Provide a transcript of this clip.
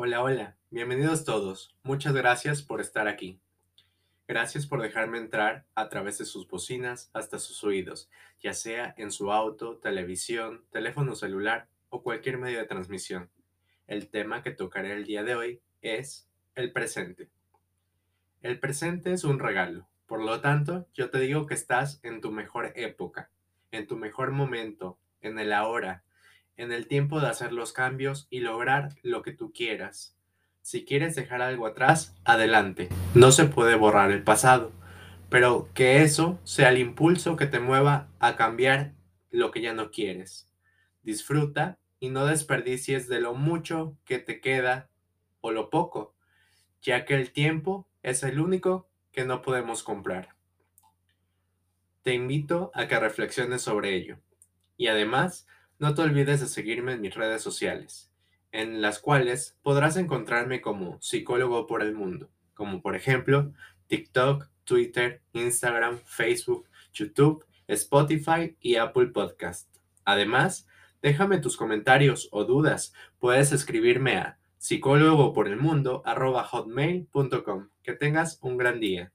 Hola, hola, bienvenidos todos. Muchas gracias por estar aquí. Gracias por dejarme entrar a través de sus bocinas hasta sus oídos, ya sea en su auto, televisión, teléfono celular o cualquier medio de transmisión. El tema que tocaré el día de hoy es el presente. El presente es un regalo, por lo tanto, yo te digo que estás en tu mejor época, en tu mejor momento, en el ahora, en el tiempo de hacer los cambios y lograr lo que tú quieras. Si quieres dejar algo atrás, adelante. No se puede borrar el pasado, pero que eso sea el impulso que te mueva a cambiar lo que ya no quieres. Disfruta y no desperdicies de lo mucho que te queda o lo poco, ya que el tiempo es el único que no podemos comprar. Te invito a que reflexiones sobre ello. Y además, no te olvides de seguirme en mis redes sociales, en las cuales podrás encontrarme como psicólogo por el mundo, como por ejemplo TikTok, Twitter, Instagram, Facebook, YouTube, Spotify y Apple Podcast. Además, déjame tus comentarios o dudas. Puedes escribirme a psicólogo por el mundo Que tengas un gran día.